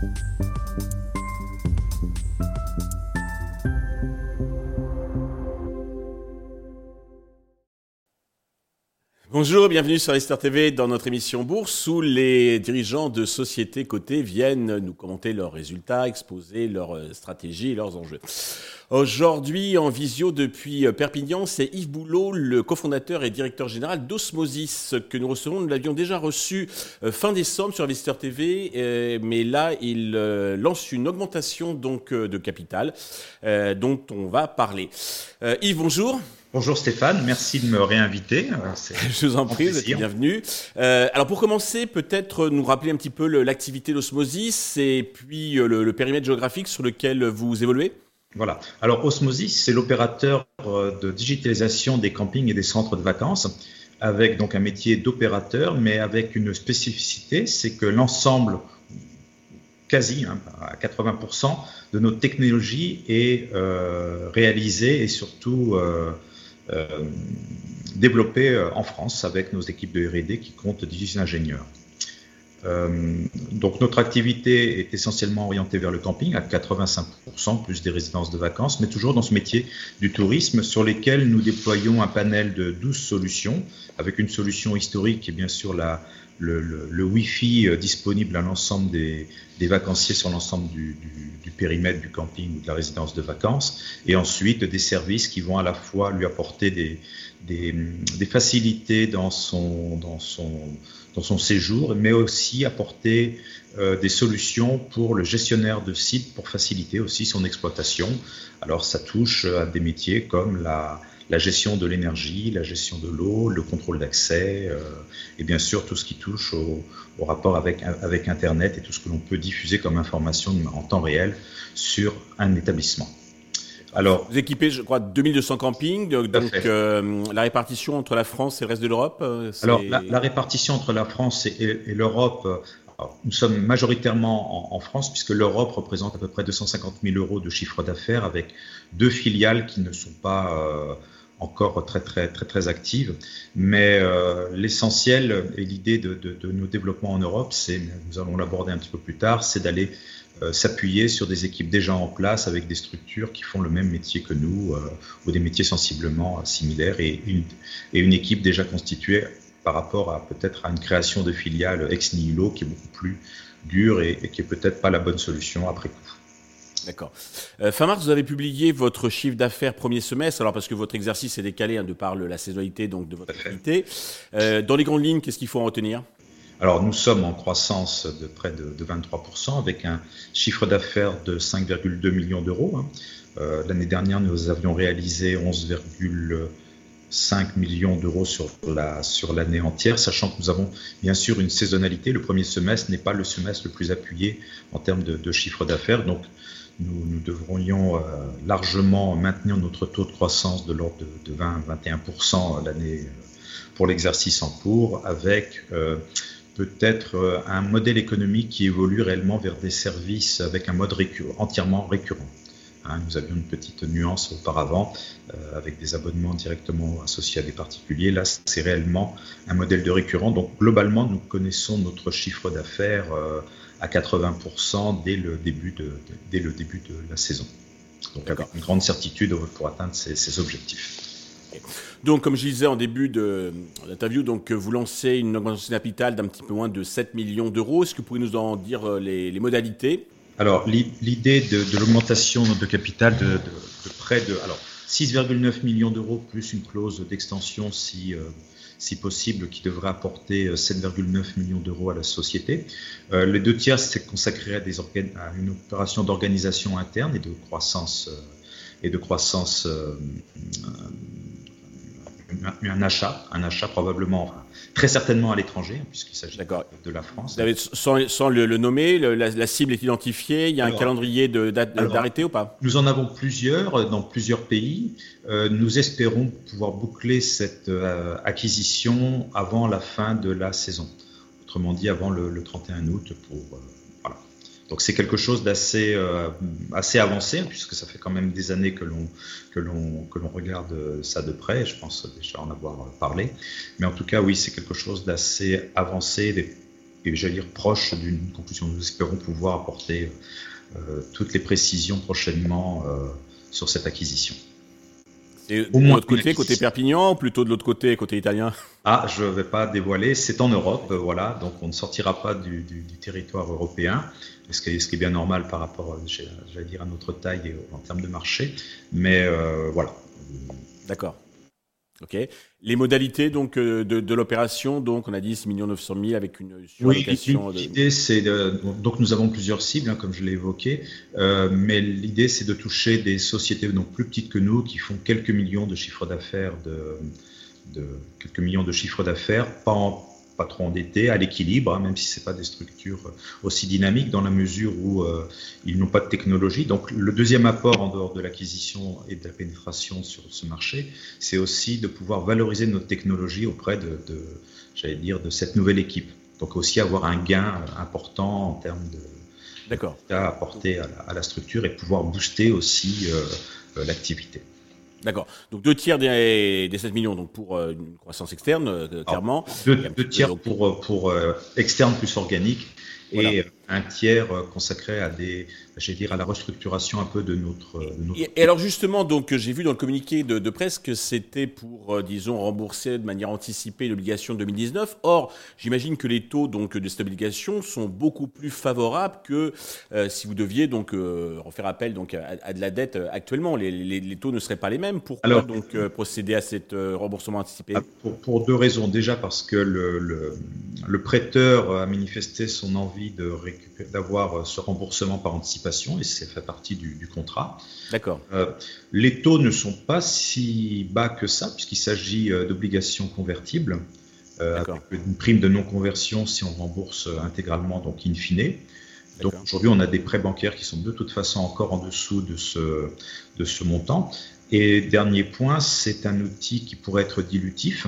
Thank you. Bonjour, bienvenue sur Esther TV dans notre émission Bourse où les dirigeants de sociétés cotées viennent nous commenter leurs résultats, exposer leurs euh, stratégies et leurs enjeux. Aujourd'hui, en visio depuis euh, Perpignan, c'est Yves Boulot, le cofondateur et directeur général d'Osmosis, que nous recevons. Nous l'avions déjà reçu euh, fin décembre sur Investor TV, mais là, il lance une augmentation donc de capital dont on va parler. Yves, bonjour. Bonjour Stéphane, merci de me réinviter. Euh, Je vous en prie, vous êtes bienvenu. Euh, alors pour commencer, peut-être nous rappeler un petit peu l'activité d'Osmosis et puis euh, le, périmètre géographique sur lequel vous évoluez. Voilà. Alors Osmosis, c'est l'opérateur de digitalisation des campings et des centres de vacances, avec donc un métier d'opérateur, mais avec une spécificité, c'est que l'ensemble quasi hein, à 80% de notre technologie est réalisé et surtout euh, développé euh, en France avec nos équipes de R&D qui comptent 18 ingénieurs. Euh, donc notre activité est essentiellement orientée vers le camping à 85%, plus des résidences de vacances, mais toujours dans ce métier du tourisme sur lesquels nous déployons un panel de 12 solutions, avec une solution historique qui est bien sûr la, le, le, Wi-Fi disponible à l'ensemble des, des, vacanciers sur l'ensemble du, du, du, périmètre du camping ou de la résidence de vacances, et ensuite des services qui vont à la fois lui apporter des, des, des facilités dans son, dans, son, dans son séjour, mais aussi apporter euh, des solutions pour le gestionnaire de site pour faciliter aussi son exploitation. Alors ça touche à des métiers comme la, la gestion de l'énergie, la gestion de l'eau, le contrôle d'accès, euh, et bien sûr tout ce qui touche au, au, rapport avec, avec Internet et tout ce que l'on peut diffuser comme information en temps réel sur un établissement. Alors, vous équipez, je crois, 2200 campings. Donc, euh, la répartition entre la France et le reste de l'Europe euh, Alors, la, la, répartition entre la France et, et, et l'Europe, nous sommes majoritairement en, en France, puisque l'Europe représente à peu près 250 000 euros de chiffre d'affaires, avec deux filiales qui ne sont pas euh, encore très très très très actives. Mais euh, l'essentiel et l'idée de, de, de, nos développements en Europe, c'est, nous allons l'aborder un petit peu plus tard, c'est d'aller euh, s'appuyer sur des équipes déjà en place avec des structures qui font le même métier que nous euh, ou des métiers sensiblement similaires et une, et une équipe déjà constituée par rapport à peut-être à une création de filiales ex nihilo qui est beaucoup plus dure et, et qui est peut-être pas la bonne solution après coup. D'accord. Euh, fin mars, vous avez publié votre chiffre d'affaires premier semestre, alors parce que votre exercice est décalé hein, de par la saisonnalité donc de votre activité. Euh, dans les grandes lignes, qu'est-ce qu'il faut en retenir? Alors nous sommes en croissance de près de, de 23% avec un chiffre d'affaires de 5,2 millions d'euros. Hein. Euh, L'année dernière, nous avions réalisé 11,5 millions d'euros sur la sur l'année entière, sachant que nous avons bien sûr une saisonnalité. Le premier semestre n'est pas le semestre le plus appuyé en termes de, chiffre d'affaires, donc nous, devrions euh, largement maintenir notre taux de croissance de l'ordre de, de 20-21% l'année euh, pour l'exercice en cours, avec euh, peut-être un modèle économique qui évolue réellement vers des services avec un mode entièrement récurrent. Hein, nous avions une petite nuance auparavant euh, avec des abonnements directement associés à des particuliers. Là, c'est réellement un modèle de récurrent. Donc, globalement, nous connaissons notre chiffre d'affaires euh, à 80% dès le début de, de, dès le début de la saison. Donc, avec une grande certitude pour atteindre ces, ces objectifs. Donc, comme je disais en début de l'interview, donc vous lancez une augmentation de capital d'un petit peu moins de 7 millions d'euros. Est-ce que vous pouvez nous en dire euh, les, les modalités? Alors, l'idée de, l'augmentation de capital de, de, près de alors 6,9 millions d'euros plus une clause d'extension si euh, si possible, qui devrait apporter 7,9 millions d'euros à la société. Euh, les deux tiers, c'est consacré à, des à une opération d'organisation interne et de croissance euh, et de croissance euh, un achat, un achat probablement, enfin, très certainement à l'étranger, puisqu'il s'agit de la France. Sans, sans le, le, nommer, le, la, la, cible est identifiée, il y a alors, un calendrier d'arrêté ou pas? Nous en avons plusieurs dans plusieurs pays. Euh, nous espérons pouvoir boucler cette euh, acquisition avant la fin de la saison. Autrement dit, avant le, le 31 août pour euh, donc c'est quelque chose d'assez euh, assez avancé puisque ça fait quand même des années que l'on que l'on que l'on regarde ça de près. Je pense déjà en avoir parlé, mais en tout cas oui c'est quelque chose d'assez avancé, et j'allais dire proche d'une conclusion. Nous espérons pouvoir apporter toutes les précisions prochainement sur cette acquisition. Et de l'autre côté, côté Perpignan, ou plutôt de l'autre côté, côté italien? Ah, je ne vais pas dévoiler. C'est en Europe, voilà. Donc, on ne sortira pas du, territoire européen, ce qui, est, ce qui, est, bien normal par rapport, j'allais dire, à notre taille en termes de marché. Mais euh, voilà. D'accord. Les modalités donc euh, de, l'opération, donc on a dit 6 900 000 avec une surallocation. Oui, l'idée c'est donc nous avons plusieurs cibles, hein, comme je l'ai évoqué, euh, mais l'idée c'est de toucher des sociétés donc plus petites que nous qui font quelques millions de chiffres d'affaires de, de, quelques millions de chiffres d'affaires, pas en, pas trop endettés, à l'équilibre, hein, même si ce pas des structures aussi dynamiques dans la mesure où euh, ils n'ont pas de technologie. Donc le deuxième apport en dehors de l'acquisition et de la pénétration sur ce marché, c'est aussi de pouvoir valoriser notre technologie auprès de, j'allais dire, de cette nouvelle équipe. Donc aussi avoir un gain important en termes de à apporter à la, à la, structure et pouvoir booster aussi euh, euh, l'activité. D'accord. Donc deux tiers des, des 7 millions donc pour euh, une croissance externe, euh, clairement. deux, tiers pour, pour, euh, externe plus organique et un tiers consacré à des, dire, à la restructuration un peu de notre. Et, alors justement, donc j'ai vu dans le communiqué de, presse que c'était pour, euh, disons, rembourser de manière anticipée l'obligation 2019. Or, j'imagine que les taux donc de cette obligation sont beaucoup plus favorables que euh, si vous deviez donc euh, refaire appel donc à, de la dette actuellement. Les, les, taux ne seraient pas les mêmes. Pourquoi alors, donc procéder à cet remboursement anticipé ah, pour, pour, deux raisons. Déjà parce que le, le, le prêteur a manifesté son envie de d'avoir ce remboursement par anticipation et ça fait partie du, contrat. D'accord. Euh, les taux ne sont pas si bas que ça, puisqu'il s'agit euh, d'obligations convertibles, euh, avec une prime de non-conversion si on rembourse intégralement, donc in fine. Donc aujourd'hui, on a des prêts bancaires qui sont de toute façon encore en dessous de ce, de ce montant. Et dernier point, c'est un outil qui pourrait être dilutif.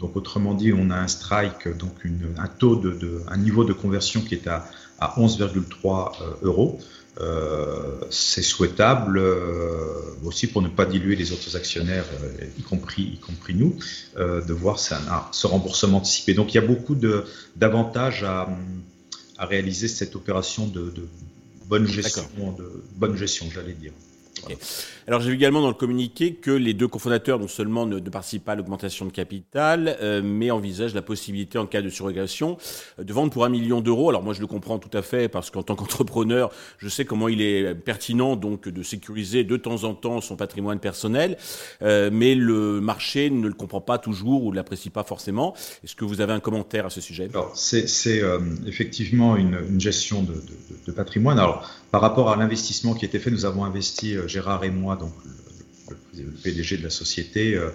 Donc autrement dit, on a un strike, donc une, un taux de, de, un niveau de conversion qui est à, à 11,3 euros. Euh, c'est souhaitable euh, aussi pour ne pas diluer les autres actionnaires, euh, y, compris, y compris nous, de voir ce remboursement anticipé. Donc il y a beaucoup d'avantages à, à, réaliser cette opération de, de bonne gestion, de bonne gestion, j'allais dire. Alors j'ai vu également dans le communiqué que les deux cofondateurs non seulement ne, participent pas à l'augmentation de capital, euh, mais envisagent la possibilité en cas de surrogation euh, de vendre pour un million d'euros. Alors moi je le comprends tout à fait parce qu'en tant qu'entrepreneur, je sais comment il est pertinent donc de sécuriser de temps en temps son patrimoine personnel, euh, mais le marché ne le comprend pas toujours ou ne l'apprécie pas forcément. Est-ce que vous avez un commentaire à ce sujet? Alors c'est effectivement une, gestion de, de, patrimoine. Alors par rapport à l'investissement qui a été fait, nous avons investi Gérard et moi, donc le, PDG de la société, euh,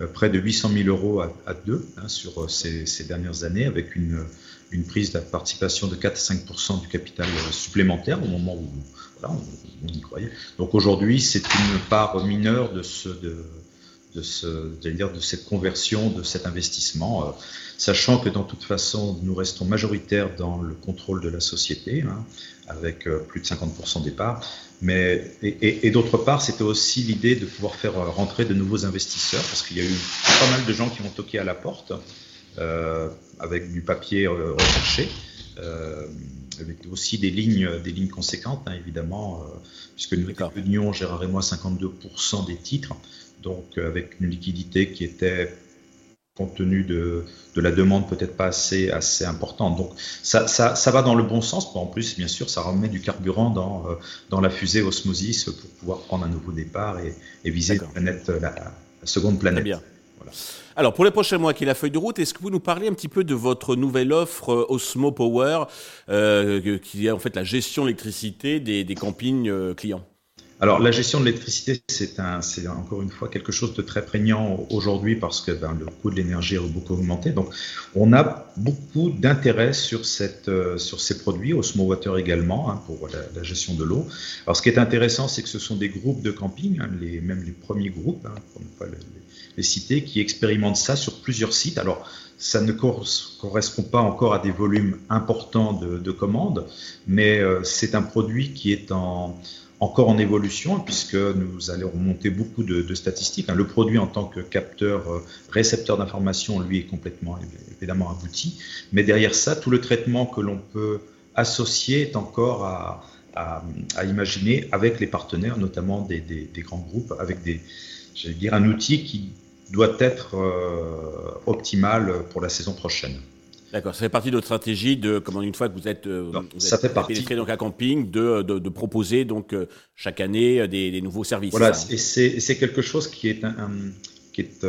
euh, près de 800 000 euros à, deux hein, sur euh, ces, dernières années, avec une, prise de participation de 4 à 5% du capital supplémentaire au moment où on, y croyait. Donc aujourd'hui, c'est une part mineure de cette conversion, de cet investissement, sachant que dans toute façon, nous restons majoritaires dans le contrôle de la société, hein, avec plus de 50% des parts. Mais, et, d'autre part, c'était aussi l'idée de pouvoir faire rentrer de nouveaux investisseurs, parce qu'il y a eu pas mal de gens qui ont toqué à la porte euh, avec du papier euh, recherché, euh, avec aussi des lignes, des lignes conséquentes, hein, évidemment, euh, puisque nous détenions, Gérard et moi, 52% des titres, donc avec une liquidité qui était compte tenu de, de la demande peut-être pas assez, assez importante. Donc ça, ça, ça, va dans le bon sens. En plus, bien sûr, ça remet du carburant dans, euh, dans la fusée Osmosis pour pouvoir prendre un nouveau départ et, et viser la, planète, la, seconde planète. bien. Alors, pour les prochains mois, qui est la feuille de route, est-ce que vous nous parlez un petit peu de votre nouvelle offre euh, Osmo Power, euh, qui est en fait la gestion de l'électricité des, des campings euh, clients? Alors, la gestion de l'électricité, c'est encore une fois quelque chose de très prégnant aujourd'hui parce que ben, le coût de l'énergie a beaucoup augmenté. Donc, on a beaucoup d'intérêt sur, euh, sur ces produits, Osmo Water également, hein, pour la, gestion de l'eau. Alors, ce qui est intéressant, c'est que ce sont des groupes de camping, hein, les, même les premiers groupes, hein, pour ne pas les, les, citer, qui expérimentent ça sur plusieurs sites. Alors, ça ne correspond pas encore à des volumes importants de, de commandes, mais euh, c'est un produit qui est en encore en évolution, puisque nous allons remonter beaucoup de, statistiques. Hein. Le produit en tant que capteur, euh, récepteur d'information, lui, est complètement évidemment abouti. Mais derrière ça, tout le traitement que l'on peut associer est encore à, imaginer avec les partenaires, notamment des, grands groupes, avec des, dire, un outil qui doit être euh, optimal pour la saison prochaine. D'accord, ça fait partie de votre stratégie de, comment une fois que vous êtes, euh, ça fait partie. donc à camping, de, de, proposer donc euh, chaque année euh, des, nouveaux services. Voilà, et c'est quelque chose qui est un, qui est,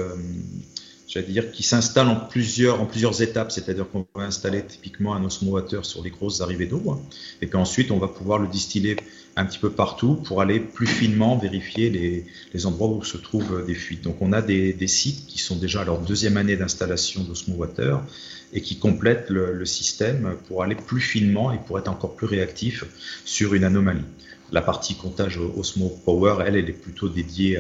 j'allais dire, qui s'installe en plusieurs, en plusieurs étapes. C'est-à-dire qu'on va installer typiquement un osmowater sur les grosses arrivées d'eau, hein. et puis ensuite on va pouvoir le distiller un petit peu partout pour aller plus finement vérifier les, les endroits où se trouvent des fuites. Donc on a des, des sites qui sont déjà à leur deuxième année d'installation d'osmowater et qui complète le, système pour aller plus finement et pour être encore plus réactif sur une anomalie. La partie comptage Osmo Power, elle, elle est plutôt dédiée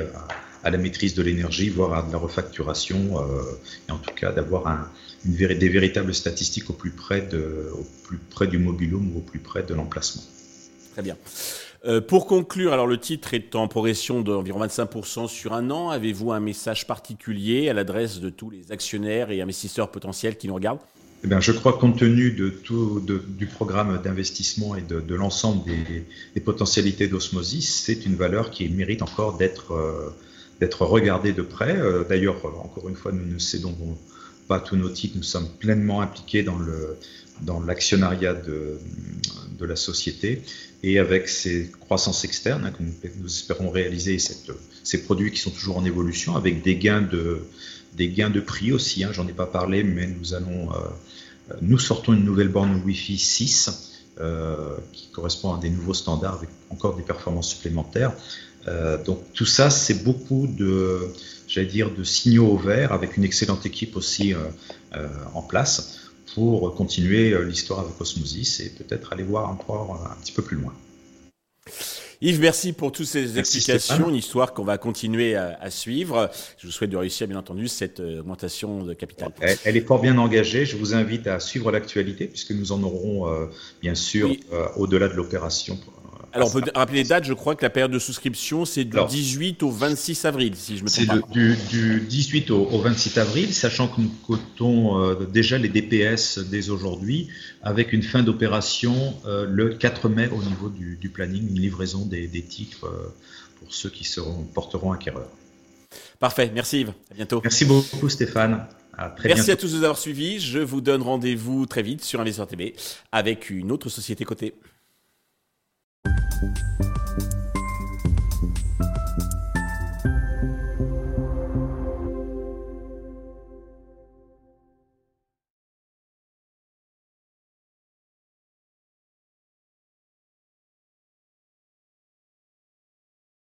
à, la maîtrise de l'énergie, voire à de la refacturation, euh, et en tout cas d'avoir une, des véritables statistiques au plus, près de, au plus près du mobilhome ou au plus près de l'emplacement. Très bien. Euh, pour conclure, alors le titre est en progression d'environ 25% sur un an. Avez-vous un message particulier à l'adresse de tous les actionnaires et investisseurs potentiels qui nous regardent? Eh bien, je crois compte tenu de tout du programme d'investissement et de, l'ensemble des, potentialités d'osmosis, c'est une valeur qui mérite encore d'être euh, regardée de près. Euh, d'ailleurs, encore une fois, nous ne cédons pas tous nos titres, nous sommes pleinement impliqués dans dans l'actionnariat de, de la société et avec ces croissances externes hein, que nous, espérons réaliser, cette, ces produits qui sont toujours en évolution, avec des gains de, des gains de prix aussi. Hein, J'en ai pas parlé, mais nous allons, euh, nous sortons une nouvelle borne Wi-Fi 6 euh, qui correspond à des nouveaux standards avec encore des performances supplémentaires. Euh, donc tout ça, c'est beaucoup de, j'allais dire, de signaux au vert avec une excellente équipe aussi euh, euh, en place pour continuer euh, l'histoire avec Osmosis et peut-être aller voir encore un petit peu plus loin. Yves, merci pour toutes ces explications, une histoire qu'on va continuer à, suivre. Je vous souhaite de réussir, bien entendu, cette euh, augmentation de capital. Elle, est fort bien engagée. Je vous invite à suivre l'actualité, puisque nous en aurons, euh, bien sûr, au-delà de l'opération alors, on peut rappeler les dates. Je crois que la période de souscription, c'est du 18 au 26 avril, si je me trompe pas. C'est du, du, 18 au, 26 avril, sachant que nous cotons euh, déjà les DPS dès aujourd'hui, avec une fin d'opération euh, le 4 mai au niveau du, planning, une livraison des, titres euh, pour ceux qui seront, porteront acquéreur. Parfait, merci Yves, à bientôt. Merci beaucoup Stéphane. À très Merci à tous de nous avoir suivis. Je vous donne rendez-vous très vite sur Investisseur TV avec une autre société cotée. Thank you